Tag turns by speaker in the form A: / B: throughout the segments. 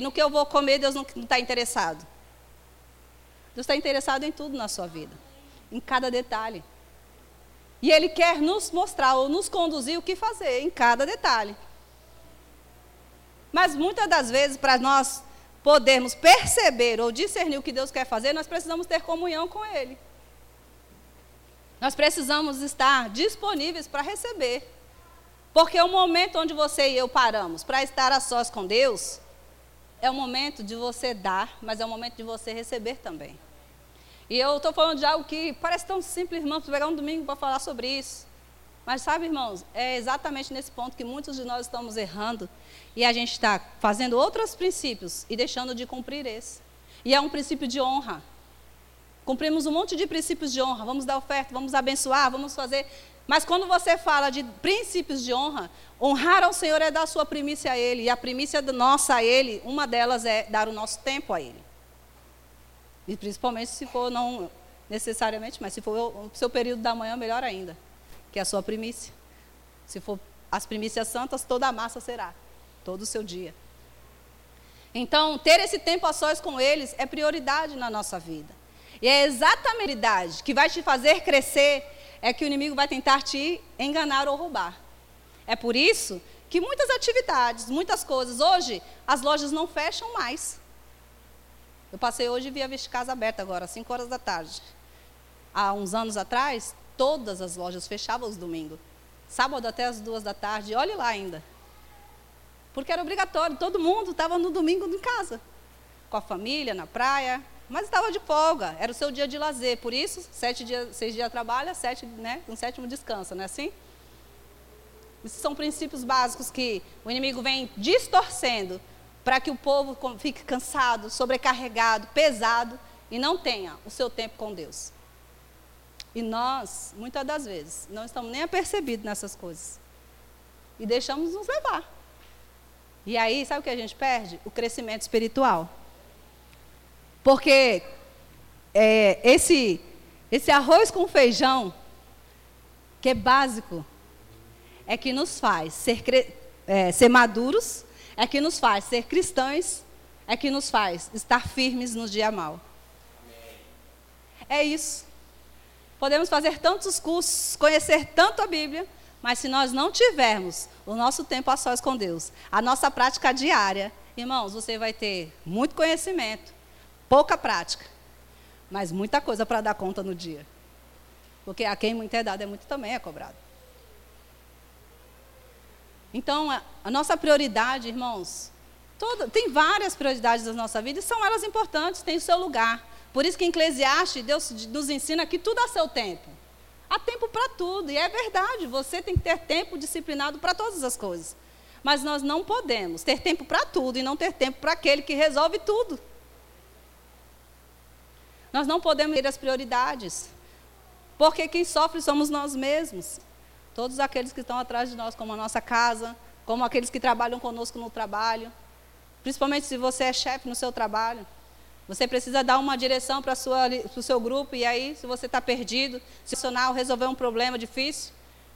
A: no que eu vou comer, Deus não está interessado. Deus está interessado em tudo na sua vida, em cada detalhe. E Ele quer nos mostrar ou nos conduzir o que fazer em cada detalhe. Mas muitas das vezes, para nós podermos perceber ou discernir o que Deus quer fazer, nós precisamos ter comunhão com Ele. Nós precisamos estar disponíveis para receber. Porque o momento onde você e eu paramos para estar a sós com Deus, é o momento de você dar, mas é o momento de você receber também. E eu estou falando de algo que parece tão simples, irmãos, pegar um domingo para falar sobre isso. Mas sabe, irmãos, é exatamente nesse ponto que muitos de nós estamos errando e a gente está fazendo outros princípios e deixando de cumprir esse. E é um princípio de honra. Cumprimos um monte de princípios de honra. Vamos dar oferta, vamos abençoar, vamos fazer. Mas quando você fala de princípios de honra, honrar ao Senhor é dar sua primícia a Ele. E a primícia nossa a Ele, uma delas é dar o nosso tempo a Ele. E principalmente se for, não necessariamente, mas se for o seu período da manhã, melhor ainda. Que é a sua primícia. Se for as primícias santas, toda a massa será. Todo o seu dia. Então, ter esse tempo a sós com eles é prioridade na nossa vida. E é exatamente a que vai te fazer crescer, é que o inimigo vai tentar te enganar ou roubar. É por isso que muitas atividades, muitas coisas, hoje as lojas não fecham mais. Eu passei hoje e vi a Casa aberta agora, às 5 horas da tarde. Há uns anos atrás, todas as lojas fechavam os domingos. Sábado até as duas da tarde, olhe lá ainda. Porque era obrigatório, todo mundo estava no domingo em casa. Com a família, na praia, mas estava de folga, era o seu dia de lazer. Por isso, sete dias, seis dias trabalha, sete, né, um sétimo descansa, não é assim? Esses são princípios básicos que o inimigo vem distorcendo para que o povo fique cansado, sobrecarregado, pesado e não tenha o seu tempo com Deus. E nós, muitas das vezes, não estamos nem apercebidos nessas coisas. E deixamos nos levar. E aí, sabe o que a gente perde? O crescimento espiritual. Porque é, esse, esse arroz com feijão, que é básico, é que nos faz ser, é, ser maduros, é que nos faz ser cristãos, é que nos faz estar firmes no dia mal. É isso. Podemos fazer tantos cursos, conhecer tanto a Bíblia, mas se nós não tivermos o nosso tempo a sós com Deus, a nossa prática diária, irmãos, você vai ter muito conhecimento, pouca prática, mas muita coisa para dar conta no dia. Porque a quem muito é dado é muito também é cobrado. Então, a, a nossa prioridade, irmãos, toda, tem várias prioridades da nossa vida e são elas importantes, têm o seu lugar. Por isso que em Eclesiastes, Deus nos ensina que tudo há seu tempo. Há tempo para tudo, e é verdade, você tem que ter tempo disciplinado para todas as coisas. Mas nós não podemos ter tempo para tudo e não ter tempo para aquele que resolve tudo. Nós não podemos ter as prioridades. Porque quem sofre somos nós mesmos. Todos aqueles que estão atrás de nós, como a nossa casa, como aqueles que trabalham conosco no trabalho. Principalmente se você é chefe no seu trabalho. Você precisa dar uma direção para o seu grupo, e aí, se você está perdido, se funcionar resolver um problema difícil,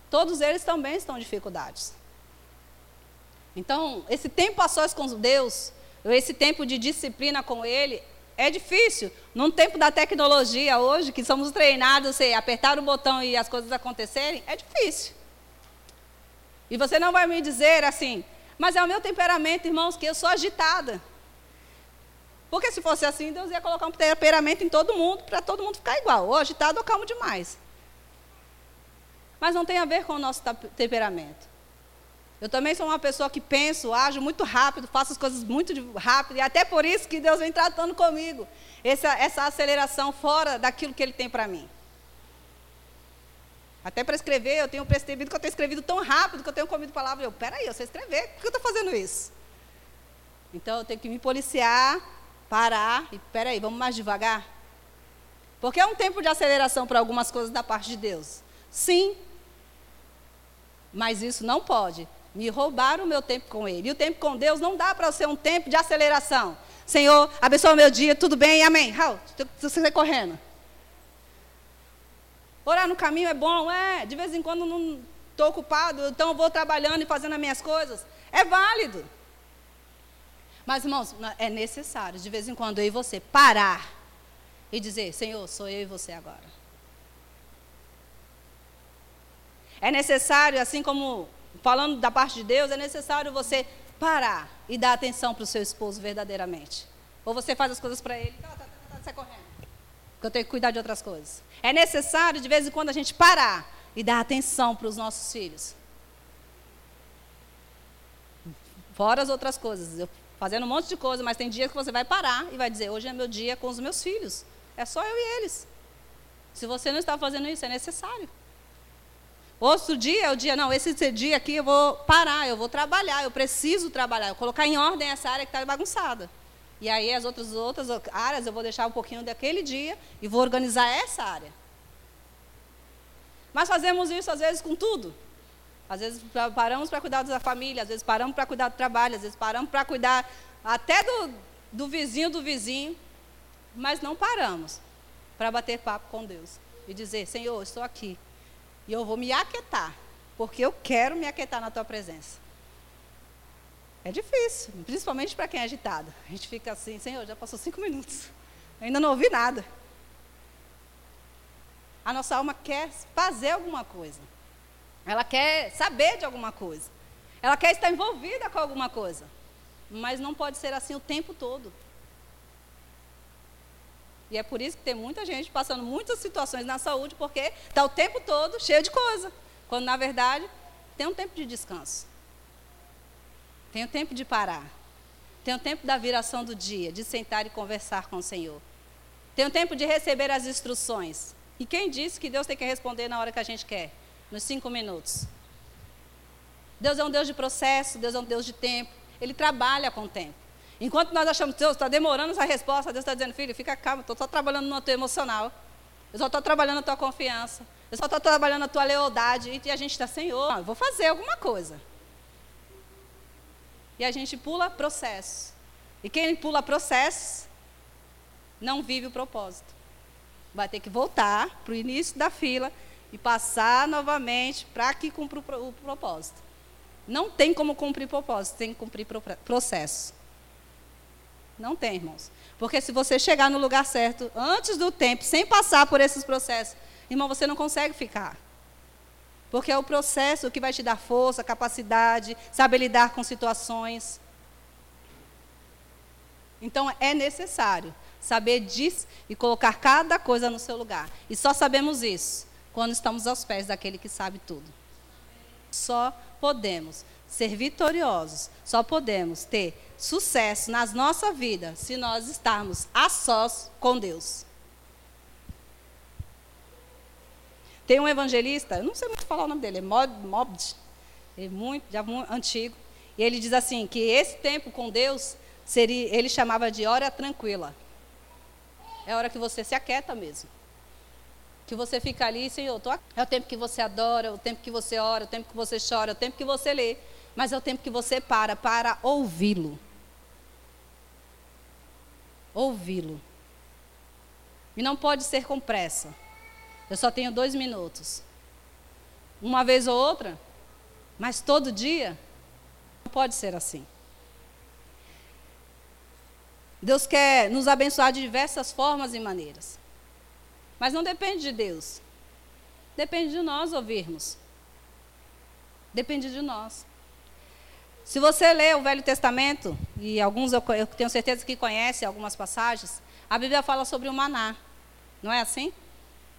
A: todos eles também estão em dificuldades. Então, esse tempo a sós com Deus, esse tempo de disciplina com Ele, é difícil. Num tempo da tecnologia hoje, que somos treinados a apertar o botão e as coisas acontecerem, é difícil. E você não vai me dizer assim, mas é o meu temperamento, irmãos, que eu sou agitada. Porque se fosse assim, Deus ia colocar um temperamento em todo mundo, para todo mundo ficar igual, ou agitado ou calmo demais. Mas não tem a ver com o nosso temperamento. Eu também sou uma pessoa que penso, ajo muito rápido, faço as coisas muito rápido, e até por isso que Deus vem tratando comigo. Essa, essa aceleração fora daquilo que Ele tem para mim. Até para escrever, eu tenho percebido que eu tenho escrevido tão rápido que eu tenho comido palavras. Eu, peraí, eu sei escrever, por que eu estou fazendo isso? Então eu tenho que me policiar, parar e, peraí, vamos mais devagar? Porque é um tempo de aceleração para algumas coisas da parte de Deus. Sim, mas isso não pode me roubaram o meu tempo com Ele. E o tempo com Deus não dá para ser um tempo de aceleração. Senhor, abençoa o meu dia, tudo bem, amém. Raul, você sai correndo. Orar no caminho é bom, é. De vez em quando não estou ocupado, então eu vou trabalhando e fazendo as minhas coisas. É válido. Mas, irmãos, é necessário, de vez em quando, eu e você parar e dizer: Senhor, sou eu e você agora. É necessário, assim como falando da parte de Deus, é necessário você parar e dar atenção para o seu esposo verdadeiramente. Ou você faz as coisas para ele, tá, tá, tá, tá, correndo. Porque eu tenho que cuidar de outras coisas. É necessário, de vez em quando, a gente parar e dar atenção para os nossos filhos. Fora as outras coisas. Eu fazendo um monte de coisa, mas tem dias que você vai parar e vai dizer: hoje é meu dia com os meus filhos. É só eu e eles. Se você não está fazendo isso, é necessário. Outro dia é o dia, não, esse dia aqui eu vou parar, eu vou trabalhar, eu preciso trabalhar, eu colocar em ordem essa área que está bagunçada. E aí as outras, outras áreas eu vou deixar um pouquinho daquele dia e vou organizar essa área. Mas fazemos isso às vezes com tudo. Às vezes paramos para cuidar da família, às vezes paramos para cuidar do trabalho, às vezes paramos para cuidar até do, do vizinho do vizinho, mas não paramos para bater papo com Deus e dizer: Senhor, estou aqui e eu vou me aquietar, porque eu quero me aquietar na tua presença. É difícil, principalmente para quem é agitado. A gente fica assim: Senhor, já passou cinco minutos, ainda não ouvi nada. A nossa alma quer fazer alguma coisa. Ela quer saber de alguma coisa. Ela quer estar envolvida com alguma coisa. Mas não pode ser assim o tempo todo. E é por isso que tem muita gente passando muitas situações na saúde, porque está o tempo todo cheio de coisa. Quando, na verdade, tem um tempo de descanso. Tem um tempo de parar. Tem um tempo da viração do dia, de sentar e conversar com o Senhor. Tem um tempo de receber as instruções. E quem disse que Deus tem que responder na hora que a gente quer? nos cinco minutos. Deus é um Deus de processo, Deus é um Deus de tempo. Ele trabalha com o tempo. Enquanto nós achamos que Deus está demorando essa resposta, Deus está dizendo, filho, fica calmo, estou só trabalhando no teu emocional. Eu só estou trabalhando na tua confiança. Eu só estou trabalhando na tua lealdade. E a gente está, Senhor, eu vou fazer alguma coisa. E a gente pula processo. E quem pula processo não vive o propósito. Vai ter que voltar para o início da fila e passar novamente para que cumpra o propósito. Não tem como cumprir propósito, tem que cumprir processo. Não tem, irmãos. Porque se você chegar no lugar certo antes do tempo, sem passar por esses processos, irmão, você não consegue ficar. Porque é o processo que vai te dar força, capacidade, saber lidar com situações. Então é necessário saber disso e colocar cada coisa no seu lugar. E só sabemos isso quando estamos aos pés daquele que sabe tudo. Só podemos ser vitoriosos, só podemos ter sucesso nas nossa vida se nós estarmos a sós com Deus. Tem um evangelista, eu não sei muito falar o nome dele, é Mobd, é muito, já muito antigo, e ele diz assim que esse tempo com Deus seria, ele chamava de hora tranquila. É a hora que você se aquieta mesmo. Que você fica ali, Senhor, tô aqui. é o tempo que você adora, é o tempo que você ora, é o tempo que você chora, é o tempo que você lê, mas é o tempo que você para para ouvi-lo. Ouvi-lo. E não pode ser com pressa. Eu só tenho dois minutos. Uma vez ou outra, mas todo dia, não pode ser assim. Deus quer nos abençoar de diversas formas e maneiras. Mas não depende de Deus. Depende de nós ouvirmos. Depende de nós. Se você lê o Velho Testamento, e alguns eu, tenho certeza que conhecem algumas passagens, a Bíblia fala sobre o maná. Não é assim?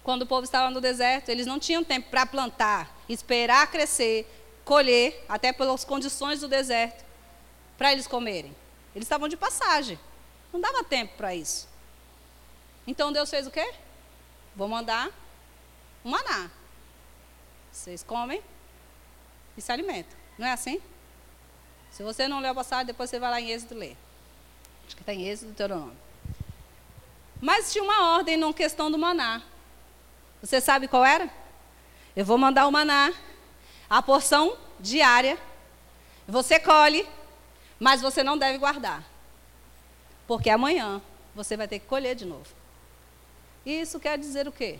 A: Quando o povo estava no deserto, eles não tinham tempo para plantar, esperar crescer, colher, até pelas condições do deserto, para eles comerem. Eles estavam de passagem. Não dava tempo para isso. Então Deus fez o quê? Vou mandar um maná. Vocês comem e se alimentam. Não é assim? Se você não leu a passagem, depois você vai lá em Êxodo ler. Acho que está em Êxodo nome. Mas tinha uma ordem na questão do maná. Você sabe qual era? Eu vou mandar o maná, a porção diária. Você colhe, mas você não deve guardar. Porque amanhã você vai ter que colher de novo. Isso quer dizer o quê?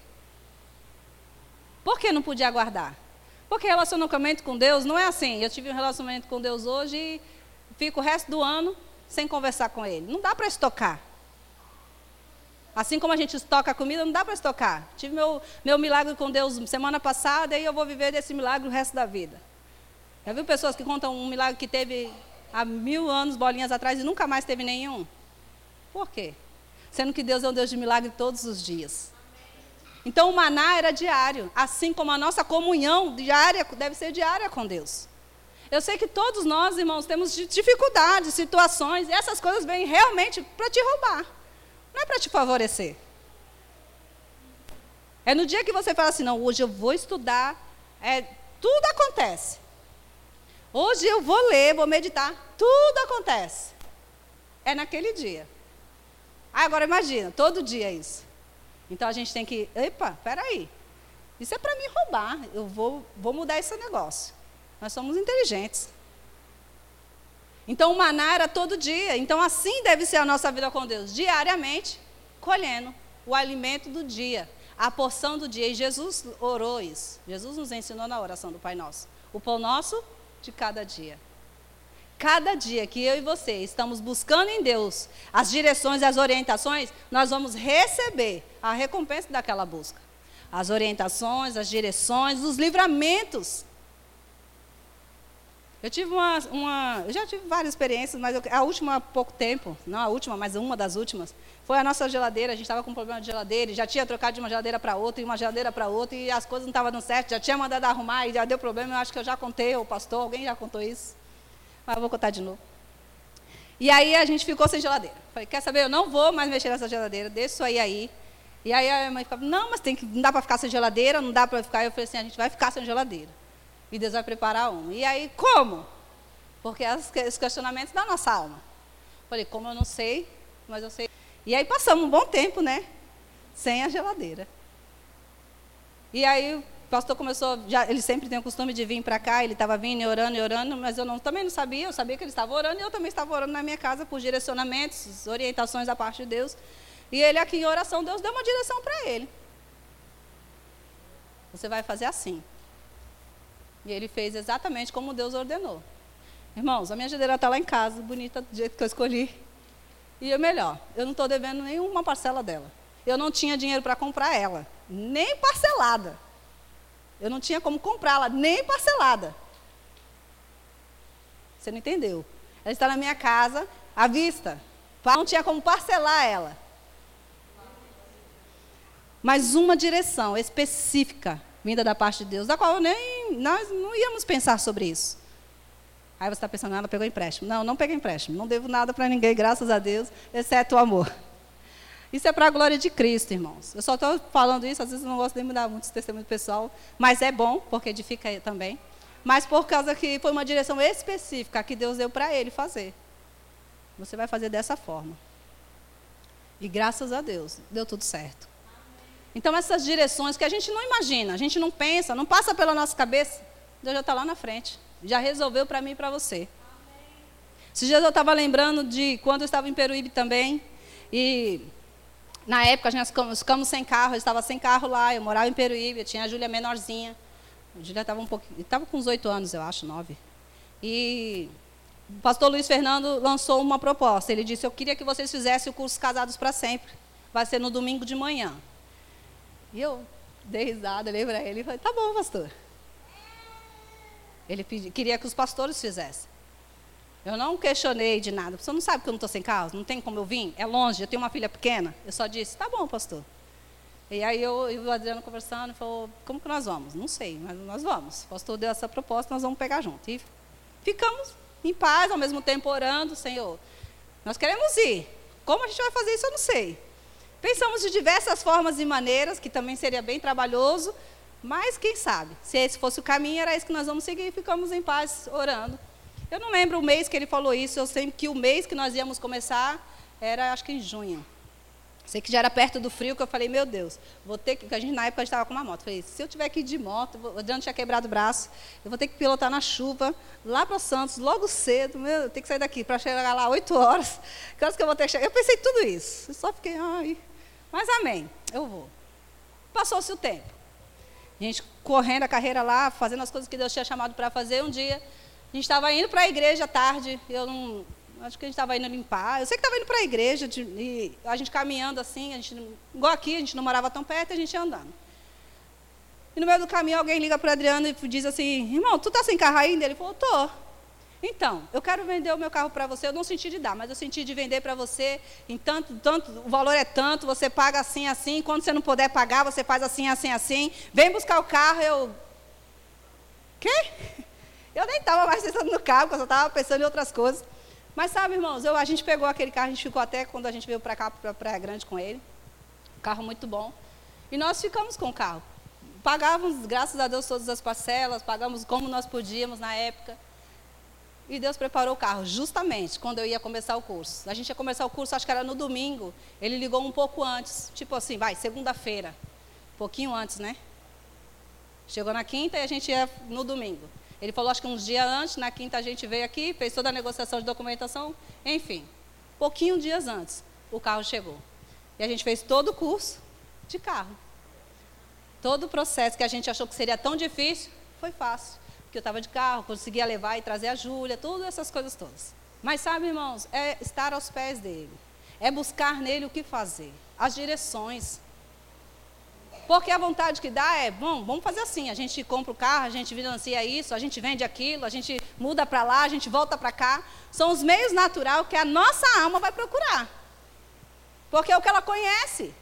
A: Por que não podia aguardar? Porque relacionamento com Deus não é assim. Eu tive um relacionamento com Deus hoje e fico o resto do ano sem conversar com Ele. Não dá para estocar. Assim como a gente estoca a comida, não dá para estocar. Tive meu, meu milagre com Deus semana passada e eu vou viver desse milagre o resto da vida. Já viu pessoas que contam um milagre que teve há mil anos, bolinhas atrás, e nunca mais teve nenhum? Por quê? Sendo que Deus é um Deus de milagre todos os dias. Então o maná era diário, assim como a nossa comunhão diária deve ser diária com Deus. Eu sei que todos nós, irmãos, temos dificuldades, situações, e essas coisas vêm realmente para te roubar. Não é para te favorecer. É no dia que você fala assim, não, hoje eu vou estudar, é, tudo acontece. Hoje eu vou ler, vou meditar, tudo acontece. É naquele dia. Ah, agora imagina, todo dia é isso. Então a gente tem que, epa, peraí. Isso é para me roubar. Eu vou, vou mudar esse negócio. Nós somos inteligentes. Então o maná era todo dia. Então assim deve ser a nossa vida com Deus, diariamente, colhendo o alimento do dia, a porção do dia. E Jesus orou isso. Jesus nos ensinou na oração do Pai Nosso. O pão nosso de cada dia. Cada dia que eu e você estamos buscando em Deus as direções as orientações, nós vamos receber a recompensa daquela busca. As orientações, as direções, os livramentos eu tive uma, uma, eu já tive várias experiências, mas eu, a última há pouco tempo, não a última, mas uma das últimas, foi a nossa geladeira. A gente estava com um problema de geladeira, já tinha trocado de uma geladeira para outra, e uma geladeira para outra, e as coisas não estavam dando certo, já tinha mandado arrumar, e já deu problema. Eu acho que eu já contei, o pastor, alguém já contou isso, mas eu vou contar de novo. E aí a gente ficou sem geladeira. Falei, quer saber, eu não vou mais mexer nessa geladeira, deixa isso aí aí. E aí a minha mãe falou, não, mas tem que, não dá para ficar sem geladeira, não dá para ficar. Eu falei assim, a gente vai ficar sem geladeira. E Deus vai preparar um. E aí, como? Porque os questionamentos da nossa alma. Falei, como eu não sei, mas eu sei. E aí passamos um bom tempo, né? Sem a geladeira. E aí o pastor começou, já, ele sempre tem o costume de vir para cá, ele estava vindo e orando e orando, mas eu não, também não sabia, eu sabia que ele estava orando e eu também estava orando na minha casa por direcionamentos, orientações da parte de Deus. E ele aqui em oração, Deus deu uma direção para ele. Você vai fazer assim. E ele fez exatamente como Deus ordenou. Irmãos, a minha geladeira está lá em casa, bonita do jeito que eu escolhi. E o melhor, eu não estou devendo nenhuma parcela dela. Eu não tinha dinheiro para comprar ela, nem parcelada. Eu não tinha como comprá-la, nem parcelada. Você não entendeu? Ela está na minha casa, à vista. Não tinha como parcelar ela. Mas uma direção específica vinda da parte de Deus, da qual nem nós não íamos pensar sobre isso. Aí você está pensando, ah, ela pegou empréstimo. Não, não peguei empréstimo. Não devo nada para ninguém, graças a Deus, exceto o amor. Isso é para a glória de Cristo, irmãos. Eu só estou falando isso, às vezes eu não gosto de mudar muito esse testemunho pessoal, mas é bom, porque edifica também. Mas por causa que foi uma direção específica que Deus deu para ele fazer. Você vai fazer dessa forma. E graças a Deus, deu tudo certo. Então, essas direções que a gente não imagina, a gente não pensa, não passa pela nossa cabeça, Deus já está lá na frente. Já resolveu para mim e para você. Esses dias eu estava lembrando de quando eu estava em Peruíbe também. E na época nós ficamos sem carro, eu estava sem carro lá, eu morava em Peruíbe, eu tinha a Júlia menorzinha. A Júlia estava um estava com uns oito anos, eu acho, nove. E o pastor Luiz Fernando lançou uma proposta. Ele disse: Eu queria que vocês fizessem o curso Casados para Sempre. Vai ser no domingo de manhã. E eu dei risada, olhei para ele e falei, tá bom, pastor. Ele pedi, queria que os pastores fizessem. Eu não questionei de nada. Você não sabe que eu não estou sem carro? Não tem como eu vir? É longe, eu tenho uma filha pequena. Eu só disse, tá bom, pastor. E aí eu e o Adriano conversando, falou, como que nós vamos? Não sei, mas nós vamos. O pastor deu essa proposta, nós vamos pegar junto. E ficamos em paz, ao mesmo tempo orando, Senhor, nós queremos ir. Como a gente vai fazer isso, eu não sei. Pensamos de diversas formas e maneiras, que também seria bem trabalhoso, mas quem sabe? Se esse fosse o caminho, era isso que nós vamos seguir ficamos em paz orando. Eu não lembro o mês que ele falou isso, eu sei que o mês que nós íamos começar era, acho que em junho. Sei que já era perto do frio, que eu falei, meu Deus, vou ter que. A gente, na época, estava com uma moto. falei, se eu tiver que ir de moto, o Adriano tinha quebrado o braço, eu vou ter que pilotar na chuva, lá para Santos, logo cedo, meu, eu tenho que sair daqui para chegar lá 8 horas. Que horas que eu vou ter que chegar? Eu pensei tudo isso. Eu só fiquei, ai, mas amém, eu vou. Passou-se o tempo. A gente correndo a carreira lá, fazendo as coisas que Deus tinha chamado para fazer. Um dia, gente estava indo para a igreja tarde, eu não, Acho que a gente estava indo limpar. Eu sei que estava indo para a igreja, de, e a gente caminhando assim, a gente, igual aqui, a gente não morava tão perto, a gente ia andando. E no meio do caminho alguém liga para o Adriano e diz assim, irmão, tu tá sem carro ainda? Ele falou, tô. Então, eu quero vender o meu carro para você, eu não senti de dar, mas eu senti de vender para você, em tanto, tanto, o valor é tanto, você paga assim, assim, quando você não puder pagar, você faz assim, assim, assim, vem buscar o carro, eu... Quê? Eu nem estava mais pensando no carro, porque eu só estava pensando em outras coisas. Mas sabe, irmãos, eu, a gente pegou aquele carro, a gente ficou até quando a gente veio para cá, para Praia Grande com ele. Um carro muito bom. E nós ficamos com o carro. Pagávamos, graças a Deus, todas as parcelas, pagamos como nós podíamos na época. E Deus preparou o carro, justamente quando eu ia começar o curso. A gente ia começar o curso, acho que era no domingo. Ele ligou um pouco antes, tipo assim, vai, segunda-feira. Um pouquinho antes, né? Chegou na quinta e a gente ia no domingo. Ele falou, acho que uns dias antes, na quinta a gente veio aqui, fez toda a negociação de documentação, enfim. Pouquinho dias antes, o carro chegou. E a gente fez todo o curso de carro. Todo o processo que a gente achou que seria tão difícil, foi fácil. Porque eu estava de carro, conseguia levar e trazer a Júlia, todas essas coisas todas. Mas sabe, irmãos, é estar aos pés dele. É buscar nele o que fazer. As direções. Porque a vontade que dá é, bom, vamos fazer assim, a gente compra o carro, a gente financia isso, a gente vende aquilo, a gente muda para lá, a gente volta para cá. São os meios naturais que a nossa alma vai procurar. Porque é o que ela conhece.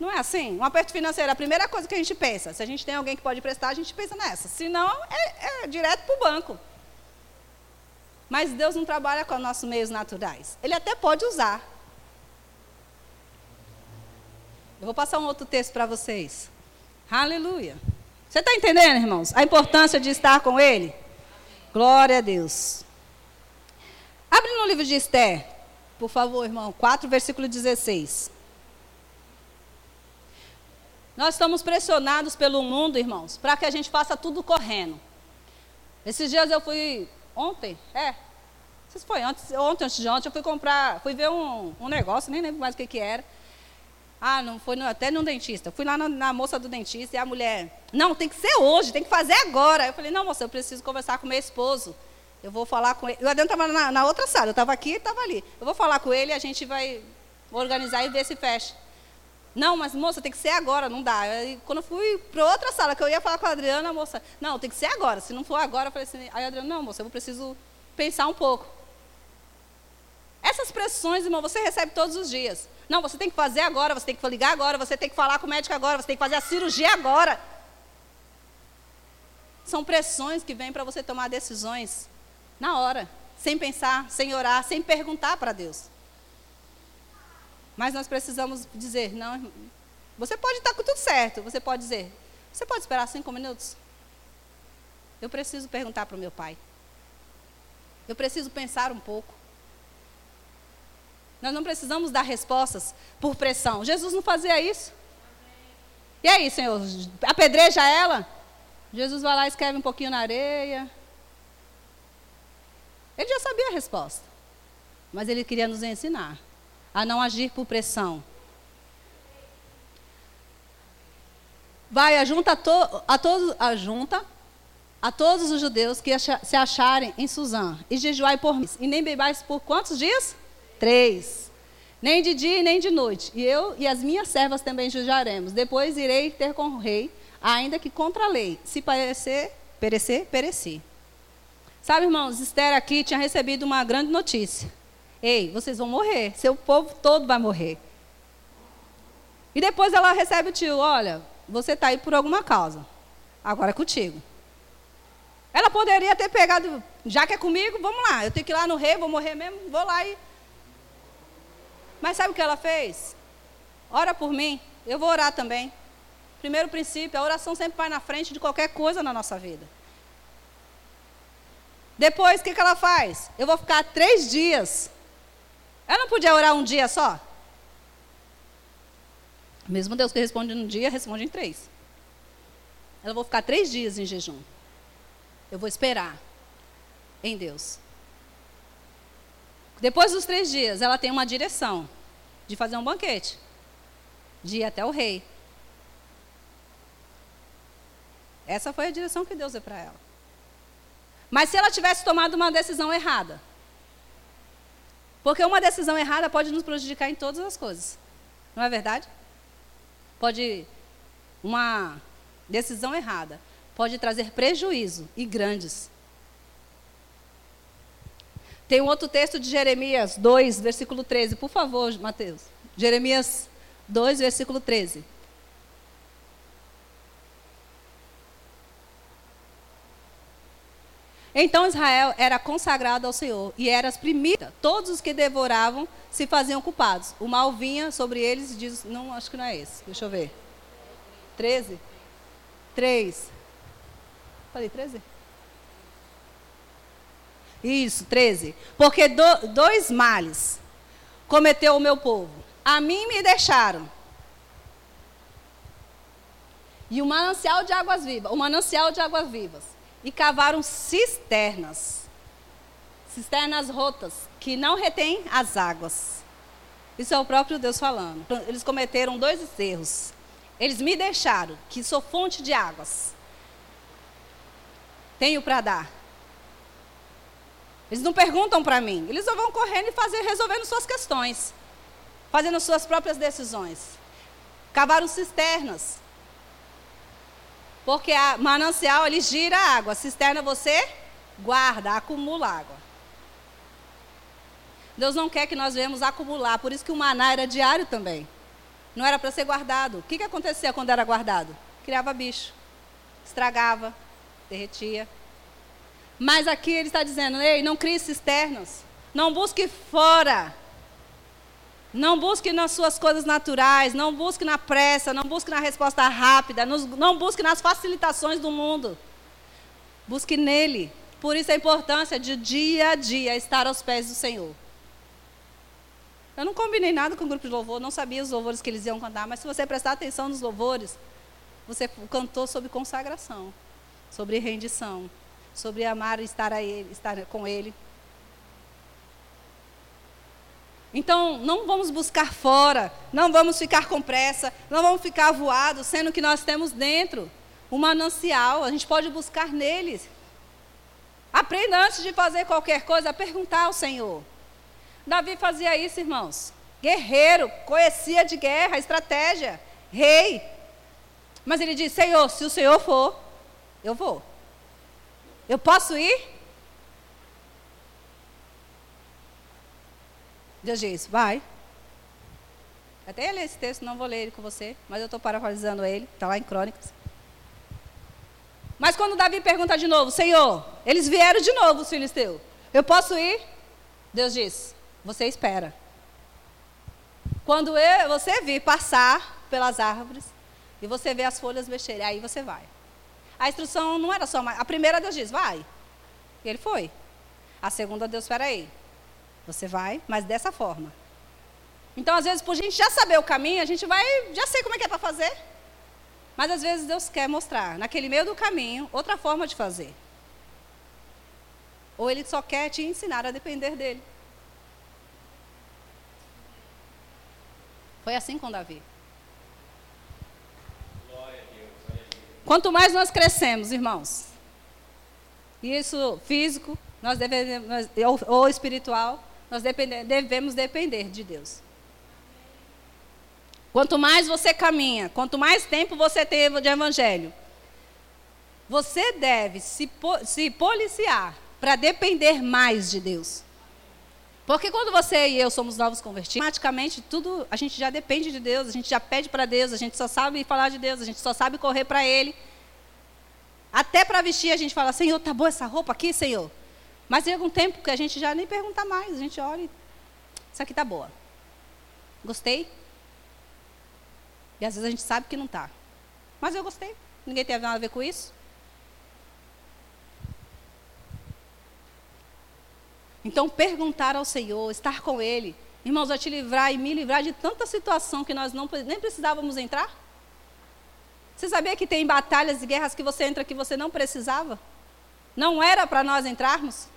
A: Não é assim? Um aperto financeiro, a primeira coisa que a gente pensa, se a gente tem alguém que pode prestar, a gente pensa nessa. Se não, é, é direto para o banco. Mas Deus não trabalha com os nossos meios naturais. Ele até pode usar, Eu vou passar um outro texto para vocês. Aleluia. Você está entendendo, irmãos? A importância de estar com Ele? Glória a Deus. Abre no livro de Esther, por favor, irmão. 4, versículo 16. Nós estamos pressionados pelo mundo, irmãos, para que a gente faça tudo correndo. Esses dias eu fui. Ontem? É. Não sei se foi antes, ontem, antes de ontem, eu fui comprar, fui ver um, um negócio, nem lembro mais o que, que era. Ah, não foi no, até no dentista. Fui lá na, na, moça do dentista e a mulher, não, tem que ser hoje, tem que fazer agora. Eu falei, não, moça, eu preciso conversar com meu esposo. Eu vou falar com ele. Adriano estava na, na, outra sala, eu estava aqui e estava ali. Eu vou falar com ele e a gente vai organizar e ver se fecha. Não, mas moça, tem que ser agora, não dá. Aí, quando eu fui para outra sala, que eu ia falar com a Adriana, a moça, não, tem que ser agora. Se não for agora, eu falei assim, aí a Adriana, não, moça, eu preciso pensar um pouco. Essas pressões, irmão, você recebe todos os dias. Não, você tem que fazer agora, você tem que ligar agora, você tem que falar com o médico agora, você tem que fazer a cirurgia agora. São pressões que vêm para você tomar decisões na hora, sem pensar, sem orar, sem perguntar para Deus. Mas nós precisamos dizer, não, você pode estar com tudo certo, você pode dizer, você pode esperar cinco minutos? Eu preciso perguntar para o meu pai. Eu preciso pensar um pouco. Nós não precisamos dar respostas por pressão. Jesus não fazia isso. E aí, Senhor, apedreja ela? Jesus vai lá e escreve um pouquinho na areia. Ele já sabia a resposta. Mas ele queria nos ensinar a não agir por pressão. Vai, ajunta a, to, a, todos, ajunta a todos os judeus que se acharem em Suzã, e jejuai por mim. E nem bebais por quantos dias? Três. Nem de dia nem de noite. E eu e as minhas servas também jejuaremos. Depois irei ter com o rei, ainda que contra a lei. Se parecer, perecer, pereci. Sabe, irmãos, Esther aqui tinha recebido uma grande notícia. Ei, vocês vão morrer. Seu povo todo vai morrer. E depois ela recebe o tio: olha, você está aí por alguma causa. Agora é contigo. Ela poderia ter pegado, já que é comigo, vamos lá. Eu tenho que ir lá no rei, vou morrer mesmo, vou lá e mas sabe o que ela fez? Ora por mim, eu vou orar também. Primeiro princípio, a oração sempre vai na frente de qualquer coisa na nossa vida. Depois, o que, que ela faz? Eu vou ficar três dias. Ela não podia orar um dia só? Mesmo Deus que responde num dia, responde em três. Ela vou ficar três dias em jejum. Eu vou esperar em Deus. Depois dos três dias, ela tem uma direção de fazer um banquete, de ir até o rei. Essa foi a direção que Deus deu para ela. Mas se ela tivesse tomado uma decisão errada, Porque uma decisão errada pode nos prejudicar em todas as coisas. Não é verdade? Pode uma decisão errada pode trazer prejuízo e grandes. Tem um outro texto de Jeremias 2, versículo 13, por favor, Mateus. Jeremias 2, versículo 13. Então Israel era consagrado ao Senhor e era as primícias. Todos os que devoravam se faziam culpados. O mal vinha sobre eles e diz, não, acho que não é esse. Deixa eu ver. 13? 3. Falei 13? Isso, 13. Porque do, dois males cometeu o meu povo. A mim me deixaram. E o manancial de águas vivas, o manancial de águas vivas e cavaram cisternas. Cisternas rotas, que não retêm as águas. Isso é o próprio Deus falando. Eles cometeram dois erros. Eles me deixaram, que sou fonte de águas. Tenho para dar. Eles não perguntam para mim. Eles só vão correndo e fazer, resolvendo suas questões. Fazendo suas próprias decisões. Cavaram cisternas. Porque a manancial ele gira a água, a cisterna você guarda, acumula água. Deus não quer que nós venhamos acumular, por isso que o maná era diário também. Não era para ser guardado. O que, que acontecia quando era guardado? Criava bicho, estragava, derretia. Mas aqui ele está dizendo: ei, não crie cisternas, não busque fora. Não busque nas suas coisas naturais, não busque na pressa, não busque na resposta rápida, não busque nas facilitações do mundo. Busque nele. Por isso a importância de dia a dia estar aos pés do Senhor. Eu não combinei nada com o grupo de louvor, não sabia os louvores que eles iam cantar, mas se você prestar atenção nos louvores, você cantou sobre consagração, sobre rendição, sobre amar e estar, a estar com Ele. Então, não vamos buscar fora, não vamos ficar com pressa, não vamos ficar voados, sendo que nós temos dentro um manancial, a gente pode buscar neles. Aprenda antes de fazer qualquer coisa a perguntar ao Senhor. Davi fazia isso, irmãos. Guerreiro, conhecia de guerra, estratégia, rei. Mas ele disse: Senhor, se o Senhor for, eu vou. Eu posso ir? Deus diz, vai. Até ler esse texto, não vou ler ele com você, mas eu estou parafraseando ele, está lá em Crônicas. Mas quando Davi pergunta de novo, Senhor, eles vieram de novo, os filisteus. Eu posso ir? Deus diz, você espera. Quando eu, você vir passar pelas árvores e você vê as folhas mexerem, aí você vai. A instrução não era só. A primeira Deus diz, vai. E ele foi. A segunda Deus, espera aí. Você vai, mas dessa forma. Então, às vezes, por a gente já saber o caminho, a gente vai, já sei como é que é para fazer. Mas às vezes Deus quer mostrar, naquele meio do caminho, outra forma de fazer. Ou Ele só quer te ensinar a depender dEle. Foi assim com Davi. Quanto mais nós crescemos, irmãos, isso físico, nós devemos, ou, ou espiritual, nós depender, devemos depender de Deus. Quanto mais você caminha, quanto mais tempo você tem de evangelho, você deve se, se policiar para depender mais de Deus. Porque quando você e eu somos novos convertidos, automaticamente tudo, a gente já depende de Deus, a gente já pede para Deus, a gente só sabe falar de Deus, a gente só sabe correr para Ele. Até para vestir a gente fala, Senhor, tá boa essa roupa aqui, Senhor? Mas chega um tempo que a gente já nem pergunta mais, a gente olha e. Isso aqui está boa. Gostei? E às vezes a gente sabe que não está. Mas eu gostei. Ninguém tem nada a ver com isso. Então, perguntar ao Senhor, estar com Ele, irmãos, vai te livrar e me livrar de tanta situação que nós não, nem precisávamos entrar. Você sabia que tem batalhas e guerras que você entra que você não precisava? Não era para nós entrarmos?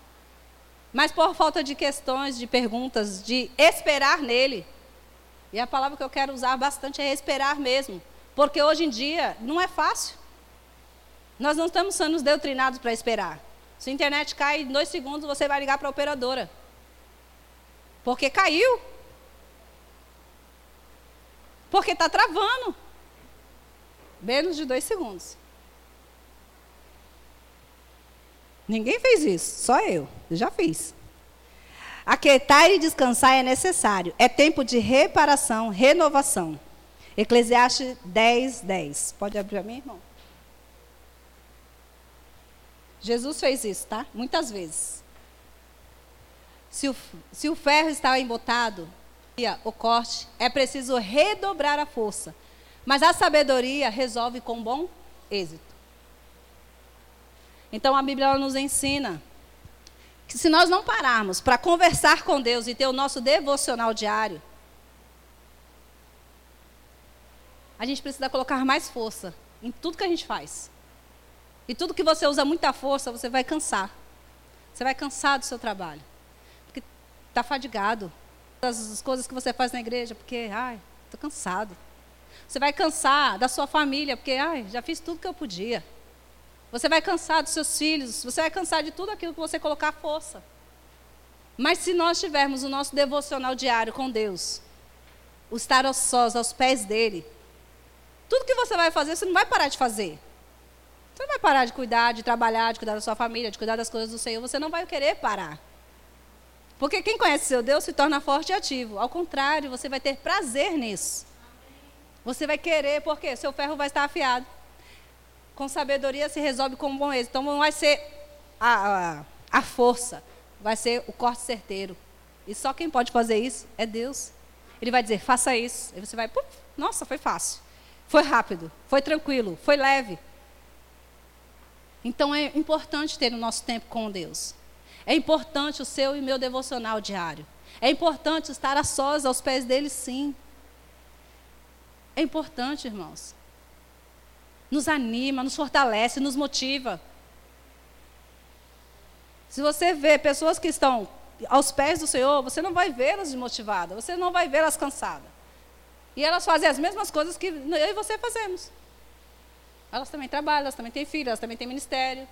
A: Mas por falta de questões, de perguntas, de esperar nele. E a palavra que eu quero usar bastante é esperar mesmo. Porque hoje em dia não é fácil. Nós não estamos sendo doutrinados para esperar. Se a internet cai em dois segundos, você vai ligar para a operadora. Porque caiu. Porque está travando. Menos de dois segundos. Ninguém fez isso, só eu. Eu já fiz. Aquietar e descansar é necessário. É tempo de reparação, renovação. Eclesiastes 10, 10. Pode abrir para mim, irmão? Jesus fez isso, tá? Muitas vezes. Se o, se o ferro está embotado, o corte, é preciso redobrar a força. Mas a sabedoria resolve com bom êxito. Então a Bíblia nos ensina que se nós não pararmos para conversar com Deus e ter o nosso devocional diário, a gente precisa colocar mais força em tudo que a gente faz. E tudo que você usa muita força, você vai cansar. Você vai cansar do seu trabalho. Porque está fadigado. Das coisas que você faz na igreja, porque, ai, estou cansado. Você vai cansar da sua família, porque, ai, já fiz tudo que eu podia. Você vai cansar dos seus filhos, você vai cansar de tudo aquilo que você colocar força. Mas se nós tivermos o nosso devocional diário com Deus, o estar aos sós, aos pés dele, tudo que você vai fazer, você não vai parar de fazer. Você não vai parar de cuidar, de trabalhar, de cuidar da sua família, de cuidar das coisas do Senhor. Você não vai querer parar. Porque quem conhece seu Deus se torna forte e ativo. Ao contrário, você vai ter prazer nisso. Você vai querer, porque seu ferro vai estar afiado. Com sabedoria se resolve com bom êxito. Então não vai ser a, a, a força, vai ser o corte certeiro. E só quem pode fazer isso é Deus. Ele vai dizer, faça isso. E você vai, nossa, foi fácil. Foi rápido, foi tranquilo, foi leve. Então é importante ter o nosso tempo com Deus. É importante o seu e meu devocional diário. É importante estar a sós aos pés dele, sim. É importante, irmãos. Nos anima, nos fortalece, nos motiva. Se você vê pessoas que estão aos pés do Senhor, você não vai vê-las desmotivadas, você não vai vê-las cansadas. E elas fazem as mesmas coisas que eu e você fazemos. Elas também trabalham, elas também têm filhos, elas também têm ministério.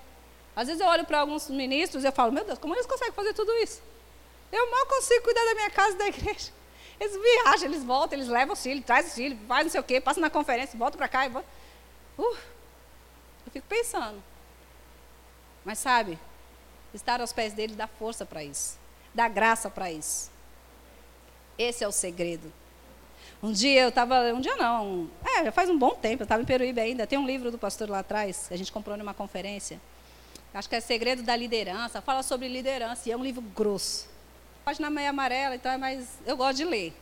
A: Às vezes eu olho para alguns ministros e eu falo, meu Deus, como eles conseguem fazer tudo isso? Eu mal consigo cuidar da minha casa e da igreja. Eles viajam, eles voltam, eles levam os filhos, trazem os filhos, faz não sei o quê, passa na conferência, volta para cá e volta. Uh, eu fico pensando. Mas sabe, estar aos pés dele dá força para isso, dá graça para isso. Esse é o segredo. Um dia eu estava, um dia não, é, já faz um bom tempo, eu estava em Peruíbe ainda, tem um livro do pastor lá atrás, que a gente comprou numa conferência, acho que é Segredo da Liderança, fala sobre liderança, e é um livro grosso. Página meio amarela, então é mais, eu gosto de ler.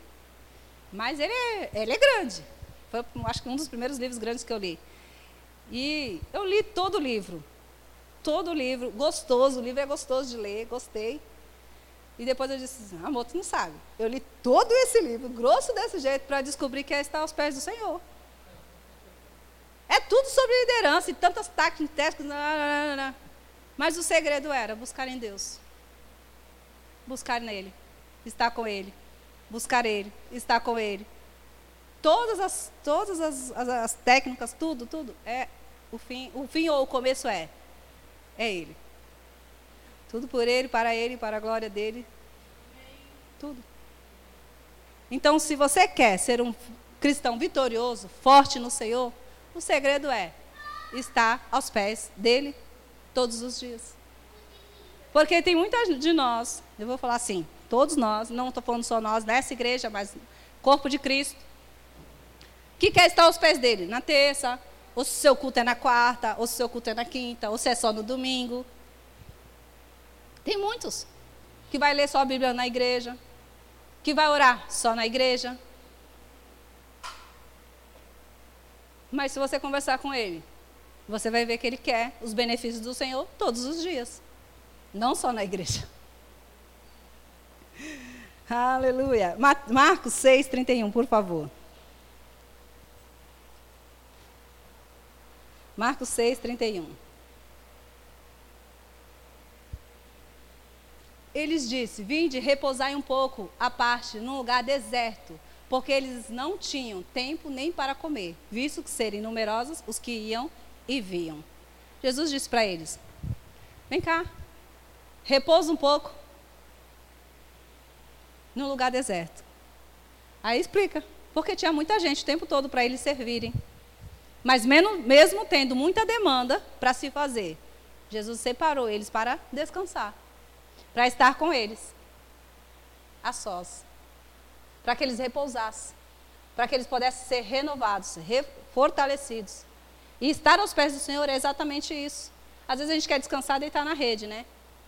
A: Mas ele é, ele é grande, foi acho que um dos primeiros livros grandes que eu li. E eu li todo o livro, todo o livro, gostoso, o livro é gostoso de ler, gostei. E depois eu disse, assim, amor, tu não sabe. Eu li todo esse livro, grosso desse jeito, para descobrir que é estar aos pés do Senhor. É tudo sobre liderança e tantas técnicas. Mas o segredo era buscar em Deus. Buscar nele. Estar com ele. Buscar ele. Estar com ele. Todas as, todas as, as, as técnicas, tudo, tudo, é o fim, o fim ou o começo é. É ele. Tudo por Ele, para Ele, para a glória dele. Tudo. Então, se você quer ser um cristão vitorioso, forte no Senhor, o segredo é estar aos pés dele todos os dias. Porque tem muitas de nós, eu vou falar assim, todos nós, não estou falando só nós nessa igreja, mas corpo de Cristo, que quer estar aos pés dele na terça, ou se o seu culto é na quarta, ou se o seu culto é na quinta, ou se é só no domingo. Tem muitos que vai ler só a Bíblia na igreja, que vai orar só na igreja. Mas se você conversar com ele, você vai ver que ele quer os benefícios do Senhor todos os dias, não só na igreja. Aleluia. Marcos 6, 31, por favor. Marcos 6, 31. Eles disse: Vinde, repousai um pouco à parte, num lugar deserto, porque eles não tinham tempo nem para comer, visto que serem numerosos os que iam e viam. Jesus disse para eles: Vem cá, repousa um pouco. num lugar deserto. Aí explica, porque tinha muita gente o tempo todo para eles servirem. Mas mesmo tendo muita demanda para se fazer, Jesus separou eles para descansar, para estar com eles, a sós, para que eles repousassem, para que eles pudessem ser renovados, fortalecidos. E estar aos pés do Senhor é exatamente isso. Às vezes a gente quer descansar e deitar na rede, né?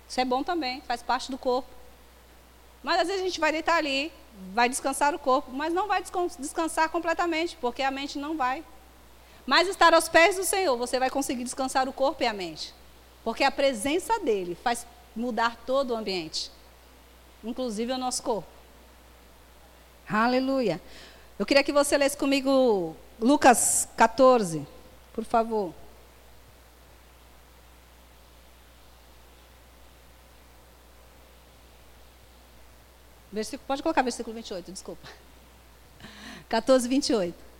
A: Isso é bom também, faz parte do corpo. Mas às vezes a gente vai deitar ali, vai descansar o corpo, mas não vai descansar completamente, porque a mente não vai. Mas estar aos pés do Senhor, você vai conseguir descansar o corpo e a mente. Porque a presença dele faz mudar todo o ambiente, inclusive o nosso corpo. Aleluia. Eu queria que você lesse comigo Lucas 14, por favor. Versículo, pode colocar versículo 28, desculpa. 14, 28.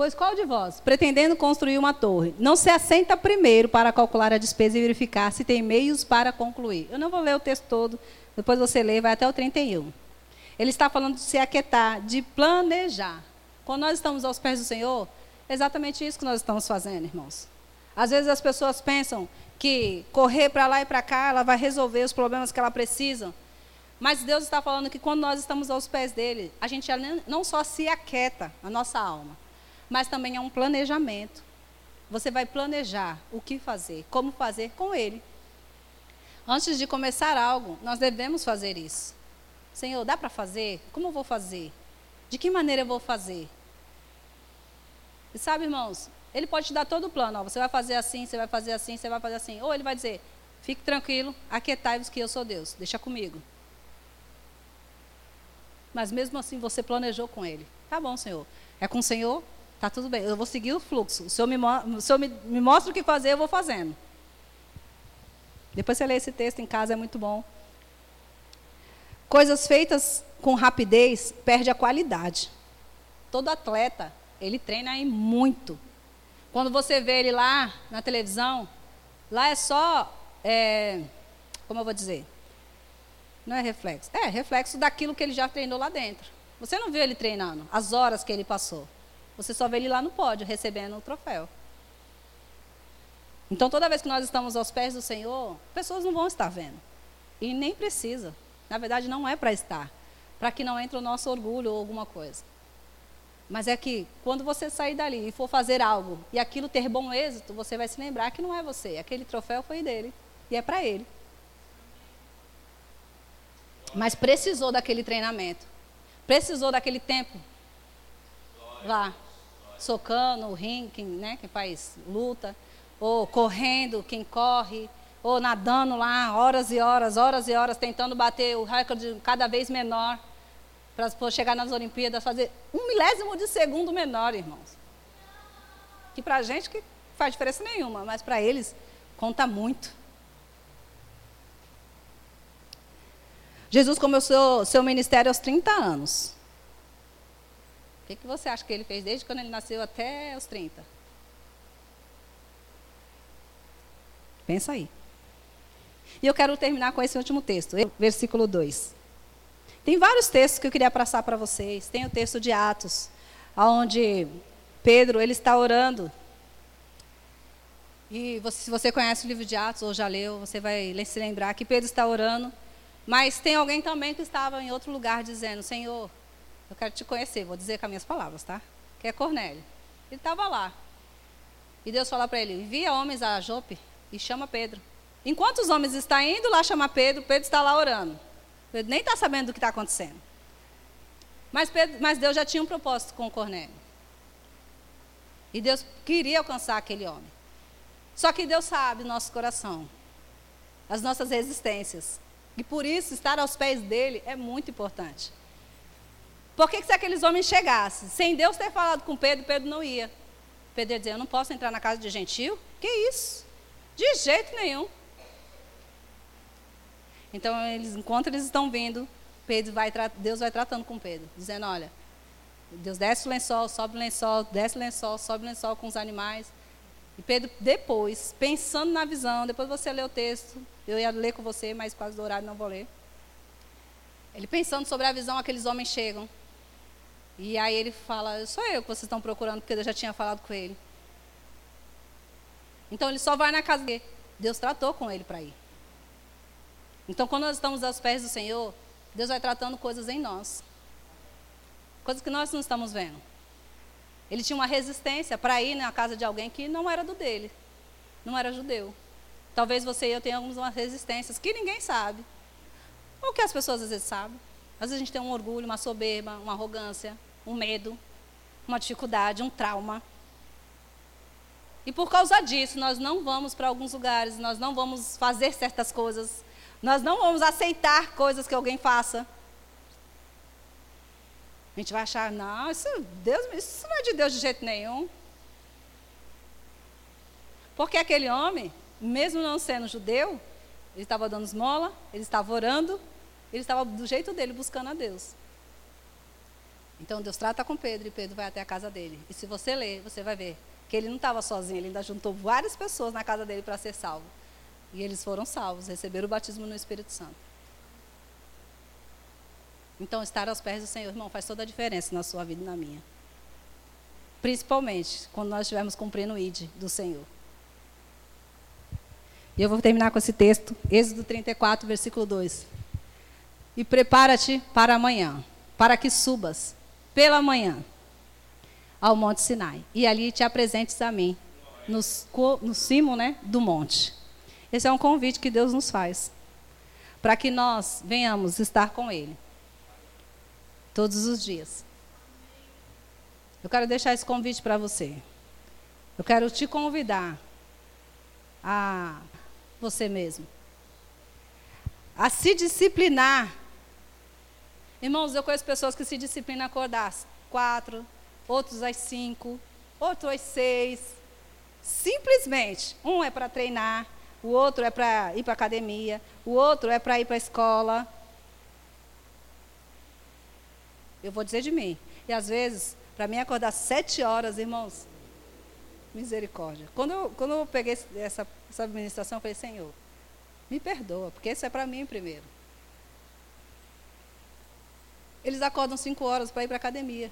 A: Pois qual de vós, pretendendo construir uma torre, não se assenta primeiro para calcular a despesa e verificar se tem meios para concluir? Eu não vou ler o texto todo, depois você lê, vai até o 31. Ele está falando de se aquietar, de planejar. Quando nós estamos aos pés do Senhor, é exatamente isso que nós estamos fazendo, irmãos. Às vezes as pessoas pensam que correr para lá e para cá, ela vai resolver os problemas que ela precisa. Mas Deus está falando que quando nós estamos aos pés dele, a gente não só se aquieta, a nossa alma, mas também é um planejamento. Você vai planejar o que fazer, como fazer com ele. Antes de começar algo, nós devemos fazer isso. Senhor, dá para fazer? Como eu vou fazer? De que maneira eu vou fazer? E sabe, irmãos, ele pode te dar todo o plano. Ó, você vai fazer assim, você vai fazer assim, você vai fazer assim. Ou ele vai dizer: fique tranquilo, aquietai-vos que eu sou Deus, deixa comigo. Mas mesmo assim você planejou com ele. Tá bom, Senhor. É com o Senhor? Tá tudo bem. Eu vou seguir o fluxo. O Senhor me, o Senhor me, me mostra o que fazer, eu vou fazendo. Depois você lê esse texto em casa, é muito bom. Coisas feitas com rapidez perde a qualidade. Todo atleta, ele treina aí muito. Quando você vê ele lá na televisão, lá é só, é, como eu vou dizer? Não é reflexo. É reflexo daquilo que ele já treinou lá dentro. Você não viu ele treinando, as horas que ele passou. Você só vê ele lá no pódio, recebendo o troféu. Então, toda vez que nós estamos aos pés do Senhor, pessoas não vão estar vendo. E nem precisa. Na verdade, não é para estar. Para que não entre o nosso orgulho ou alguma coisa. Mas é que quando você sair dali e for fazer algo e aquilo ter bom êxito, você vai se lembrar que não é você. Aquele troféu foi dele. E é para ele. Mas precisou daquele treinamento. Precisou daquele tempo. Lá. Socando, o ringue, quem, né, quem faz luta. Ou correndo, quem corre. Ou nadando lá, horas e horas, horas e horas, tentando bater o recorde cada vez menor para chegar nas Olimpíadas, fazer um milésimo de segundo menor, irmãos. Que para a gente que faz diferença nenhuma, mas para eles conta muito. Jesus começou seu ministério aos 30 anos. Que, que você acha que ele fez desde quando ele nasceu até os 30? Pensa aí. E eu quero terminar com esse último texto, versículo 2. Tem vários textos que eu queria passar para vocês. Tem o texto de Atos, onde Pedro ele está orando. E você, se você conhece o livro de Atos ou já leu, você vai se lembrar que Pedro está orando. Mas tem alguém também que estava em outro lugar dizendo: Senhor, eu quero te conhecer. Vou dizer com as minhas palavras, tá? Que é Cornélio. Ele estava lá. E Deus fala para ele: envia homens a Jope e chama Pedro. Enquanto os homens estão indo lá chamar Pedro, Pedro está lá orando. Pedro nem está sabendo do que está acontecendo. Mas, Pedro, mas Deus já tinha um propósito com Cornélio. E Deus queria alcançar aquele homem. Só que Deus sabe nosso coração, as nossas resistências. E por isso, estar aos pés dele é muito importante. Porque se aqueles homens chegassem, sem Deus ter falado com Pedro, Pedro não ia. Pedro ia dizer: Eu não posso entrar na casa de gentil? Que isso? De jeito nenhum. Então, eles, enquanto eles estão vindo, Pedro vai, Deus vai tratando com Pedro, dizendo: Olha, Deus desce o lençol, sobe o lençol, desce o lençol, sobe o lençol com os animais. E Pedro, depois, pensando na visão, depois você lê o texto, eu ia ler com você, mas quase do horário não vou ler. Ele pensando sobre a visão, aqueles homens chegam. E aí ele fala: Sou eu que vocês estão procurando, porque eu já tinha falado com ele. Então ele só vai na casa dele. Deus tratou com ele para ir. Então quando nós estamos aos pés do Senhor, Deus vai tratando coisas em nós. Coisas que nós não estamos vendo. Ele tinha uma resistência para ir na casa de alguém que não era do dele, não era judeu. Talvez você e eu tenhamos umas resistências que ninguém sabe. Ou que as pessoas às vezes sabem. Às vezes a gente tem um orgulho, uma soberba, uma arrogância, um medo, uma dificuldade, um trauma. E por causa disso, nós não vamos para alguns lugares, nós não vamos fazer certas coisas, nós não vamos aceitar coisas que alguém faça. A gente vai achar, não, isso, Deus, isso não é de Deus de jeito nenhum. Porque aquele homem, mesmo não sendo judeu, ele estava dando esmola, ele estava orando, ele estava do jeito dele buscando a Deus. Então Deus trata com Pedro e Pedro vai até a casa dele. E se você ler, você vai ver que ele não estava sozinho, ele ainda juntou várias pessoas na casa dele para ser salvo. E eles foram salvos, receberam o batismo no Espírito Santo. Então, estar aos pés do Senhor, irmão, faz toda a diferença na sua vida e na minha. Principalmente quando nós estivermos cumprindo o ID do Senhor. E eu vou terminar com esse texto, Êxodo 34, versículo 2. E prepara-te para amanhã, para que subas pela manhã ao Monte Sinai. E ali te apresentes a mim, no, no cimo né, do monte. Esse é um convite que Deus nos faz, para que nós venhamos estar com Ele todos os dias. Eu quero deixar esse convite para você. Eu quero te convidar a você mesmo a se disciplinar. Irmãos, eu conheço pessoas que se disciplinam a acordar às quatro, outros às cinco, outros às seis. Simplesmente, um é para treinar, o outro é para ir para a academia, o outro é para ir para a escola, eu vou dizer de mim. E às vezes, para mim acordar sete horas, irmãos, misericórdia. Quando eu, quando eu peguei essa, essa administração, eu falei, Senhor, me perdoa, porque isso é para mim primeiro. Eles acordam cinco horas para ir para a academia.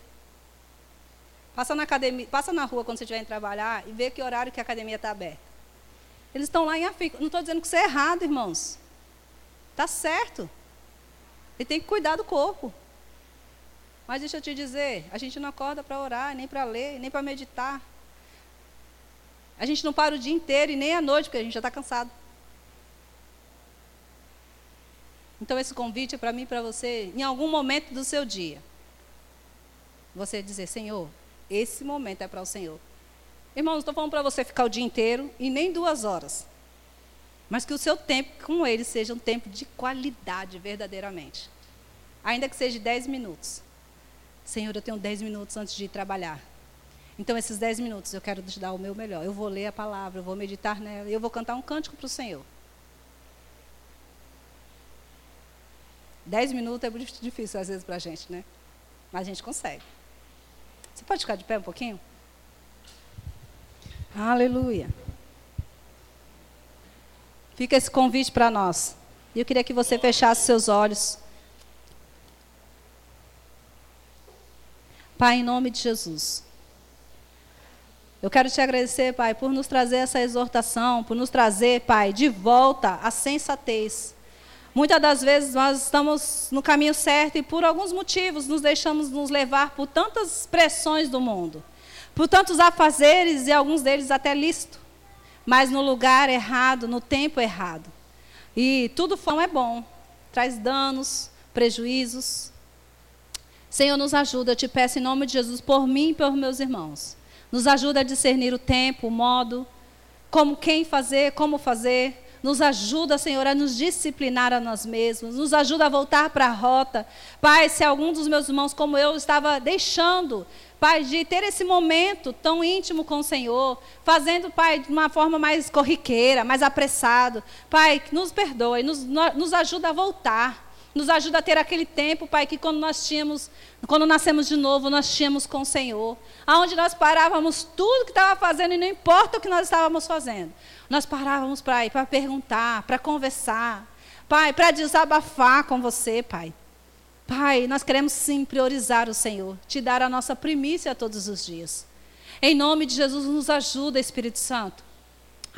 A: Passa na, academia, passa na rua quando você estiver em trabalhar e vê que horário que a academia está aberta. Eles estão lá em África. Não estou dizendo que isso é errado, irmãos. Está certo. E tem que cuidar do corpo. Mas deixa eu te dizer, a gente não acorda para orar, nem para ler, nem para meditar. A gente não para o dia inteiro e nem à noite, porque a gente já está cansado. Então esse convite é para mim e para você, em algum momento do seu dia. Você dizer, Senhor, esse momento é para o Senhor. Irmão, não estou falando para você ficar o dia inteiro e nem duas horas. Mas que o seu tempo com ele seja um tempo de qualidade, verdadeiramente. Ainda que seja dez minutos. Senhor, eu tenho 10 minutos antes de ir trabalhar. Então, esses 10 minutos eu quero te dar o meu melhor. Eu vou ler a palavra, eu vou meditar nela, eu vou cantar um cântico para o Senhor. 10 minutos é muito difícil às vezes para a gente, né? Mas a gente consegue. Você pode ficar de pé um pouquinho? Aleluia. Fica esse convite para nós. E eu queria que você fechasse seus olhos. Pai, em nome de Jesus. Eu quero te agradecer, Pai, por nos trazer essa exortação, por nos trazer, Pai, de volta a sensatez. Muitas das vezes nós estamos no caminho certo e por alguns motivos nos deixamos nos levar por tantas pressões do mundo, por tantos afazeres e alguns deles até lícito, mas no lugar errado, no tempo errado. E tudo não é bom, traz danos, prejuízos, Senhor, nos ajuda, eu te peço em nome de Jesus, por mim e por meus irmãos. Nos ajuda a discernir o tempo, o modo, como quem fazer, como fazer. Nos ajuda, Senhor, a nos disciplinar a nós mesmos. Nos ajuda a voltar para a rota. Pai, se algum dos meus irmãos, como eu, estava deixando, Pai, de ter esse momento tão íntimo com o Senhor, fazendo, Pai, de uma forma mais corriqueira, mais apressado. Pai, nos perdoe, nos, nos ajuda a voltar. Nos ajuda a ter aquele tempo, Pai, que quando nós tínhamos, quando nascemos de novo, nós tínhamos com o Senhor. Aonde nós parávamos tudo que estava fazendo, e não importa o que nós estávamos fazendo. Nós parávamos, Pai, para perguntar, para conversar. Pai, para desabafar com você, Pai. Pai, nós queremos sim priorizar o Senhor, te dar a nossa primícia todos os dias. Em nome de Jesus, nos ajuda, Espírito Santo.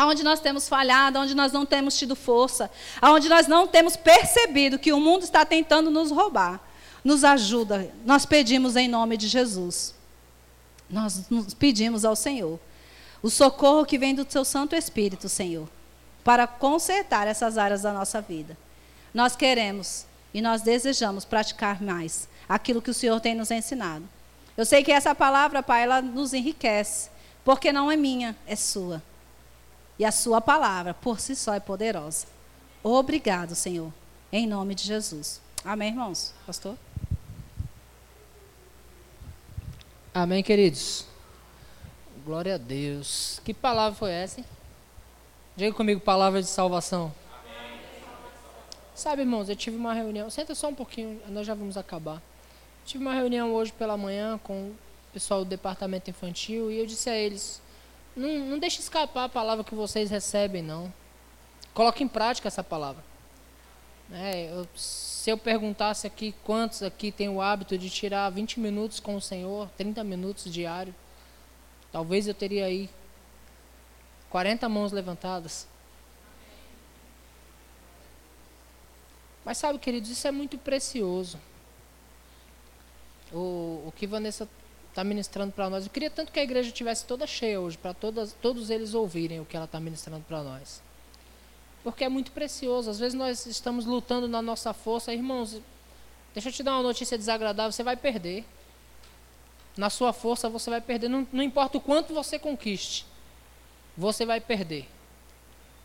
A: Aonde nós temos falhado, aonde nós não temos tido força, aonde nós não temos percebido que o mundo está tentando nos roubar. Nos ajuda, nós pedimos em nome de Jesus. Nós nos pedimos ao Senhor o socorro que vem do Seu Santo Espírito, Senhor, para consertar essas áreas da nossa vida. Nós queremos e nós desejamos praticar mais aquilo que o Senhor tem nos ensinado. Eu sei que essa palavra, Pai, ela nos enriquece, porque não é minha, é sua. E a sua palavra, por si só, é poderosa. Obrigado, Senhor, em nome de Jesus. Amém, irmãos? Pastor?
B: Amém, queridos. Glória a Deus. Que palavra foi essa? Hein? Diga comigo, palavra de salvação. Sabe, irmãos, eu tive uma reunião. Senta só um pouquinho, nós já vamos acabar. Tive uma reunião hoje pela manhã com o pessoal do departamento infantil e eu disse a eles: não, não deixe escapar a palavra que vocês recebem, não. Coloque em prática essa palavra. É, eu, se eu perguntasse aqui quantos aqui têm o hábito de tirar 20 minutos com o Senhor, 30 minutos diário, talvez eu teria aí 40 mãos levantadas. Mas sabe, queridos, isso é muito precioso. O, o que Vanessa está ministrando para nós. Eu queria tanto que a igreja tivesse toda cheia hoje, para todos eles ouvirem o que ela está ministrando para nós. Porque é muito precioso. Às vezes nós estamos lutando na nossa força. Irmãos, deixa eu te dar uma notícia desagradável: você vai perder. Na sua força você vai perder. Não, não importa o quanto você conquiste, você vai perder.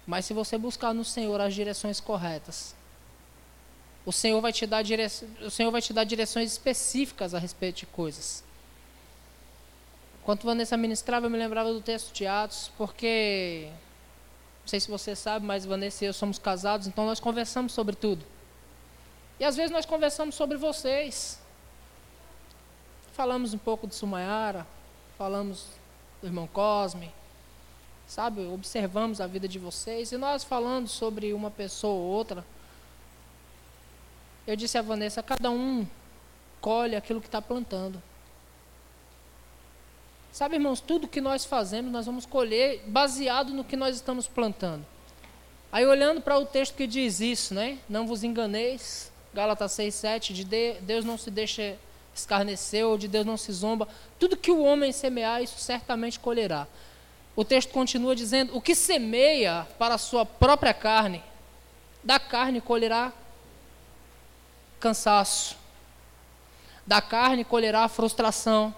B: Mas se você buscar no Senhor as direções corretas, o Senhor vai te dar, dire... o Senhor vai te dar direções específicas a respeito de coisas. Enquanto Vanessa ministrava, eu me lembrava do texto de Atos, porque não sei se você sabe, mas Vanessa e eu somos casados, então nós conversamos sobre tudo. E às vezes nós conversamos sobre vocês. Falamos um pouco de Sumayara, falamos do irmão Cosme, sabe? Observamos a vida de vocês e nós falando sobre uma pessoa ou outra. Eu disse a Vanessa: cada um colhe aquilo que está plantando. Sabe, irmãos, tudo que nós fazemos, nós vamos colher baseado no que nós estamos plantando. Aí olhando para o texto que diz isso, né? Não vos enganeis, Gálatas 6, 7, de Deus não se deixa escarnecer, ou de Deus não se zomba. Tudo que o homem semear, isso certamente colherá. O texto continua dizendo: o que semeia para a sua própria carne, da carne colherá cansaço, da carne colherá frustração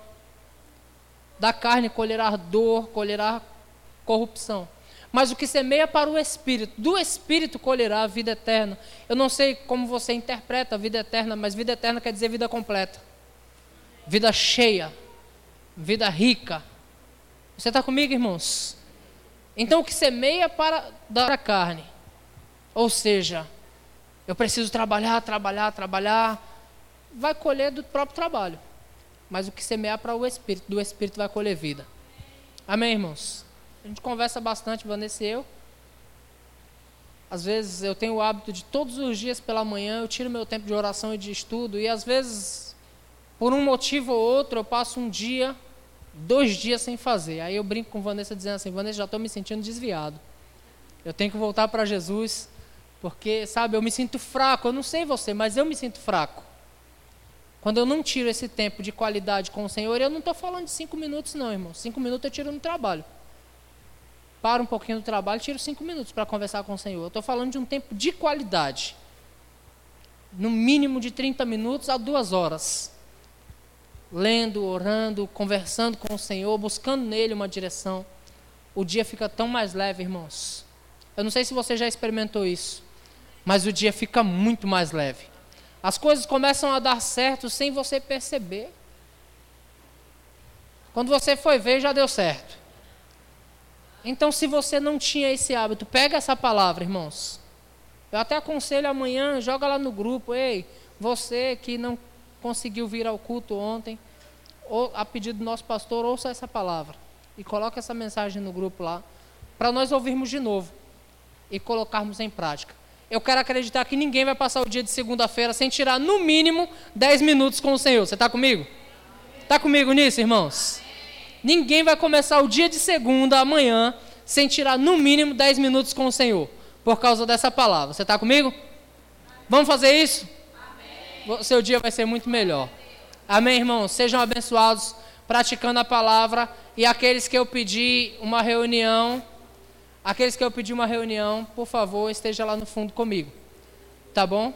B: da carne colherá dor, colherá corrupção. Mas o que semeia para o Espírito, do Espírito colherá a vida eterna. Eu não sei como você interpreta a vida eterna, mas vida eterna quer dizer vida completa, vida cheia, vida rica. Você está comigo, irmãos? Então, o que semeia para dar a carne, ou seja, eu preciso trabalhar, trabalhar, trabalhar, vai colher do próprio trabalho. Mas o que semear para o Espírito, do Espírito vai colher vida. Amém, irmãos? A gente conversa bastante, Vanessa e eu. Às vezes eu tenho o hábito de todos os dias pela manhã eu tiro meu tempo de oração e de estudo. E às vezes, por um motivo ou outro, eu passo um dia, dois dias sem fazer. Aí eu brinco com Vanessa dizendo assim: Vanessa, já estou me sentindo desviado. Eu tenho que voltar para Jesus, porque, sabe, eu me sinto fraco. Eu não sei você, mas eu me sinto fraco. Quando eu não tiro esse tempo de qualidade com o Senhor, eu não estou falando de cinco minutos, não, irmão. Cinco minutos eu tiro no trabalho. Paro um pouquinho do trabalho, tiro cinco minutos para conversar com o Senhor. Eu estou falando de um tempo de qualidade. No mínimo de 30 minutos a duas horas. Lendo, orando, conversando com o Senhor, buscando nele uma direção. O dia fica tão mais leve, irmãos. Eu não sei se você já experimentou isso, mas o dia fica muito mais leve. As coisas começam a dar certo sem você perceber. Quando você foi ver, já deu certo. Então, se você não tinha esse hábito, pega essa palavra, irmãos. Eu até aconselho amanhã, joga lá no grupo, ei, você que não conseguiu vir ao culto ontem, ou a pedido do nosso pastor, ouça essa palavra e coloque essa mensagem no grupo lá, para nós ouvirmos de novo e colocarmos em prática. Eu quero acreditar que ninguém vai passar o dia de segunda-feira sem tirar no mínimo 10 minutos com o Senhor. Você está comigo? Está comigo nisso, irmãos? Ninguém vai começar o dia de segunda amanhã sem tirar no mínimo 10 minutos com o Senhor, por causa dessa palavra. Você está comigo? Vamos fazer isso? Amém. Seu dia vai ser muito melhor. Amém, irmãos? Sejam abençoados praticando a palavra e aqueles que eu pedi uma reunião, aqueles que eu pedi uma reunião, por favor, esteja lá no fundo comigo. Tá bom?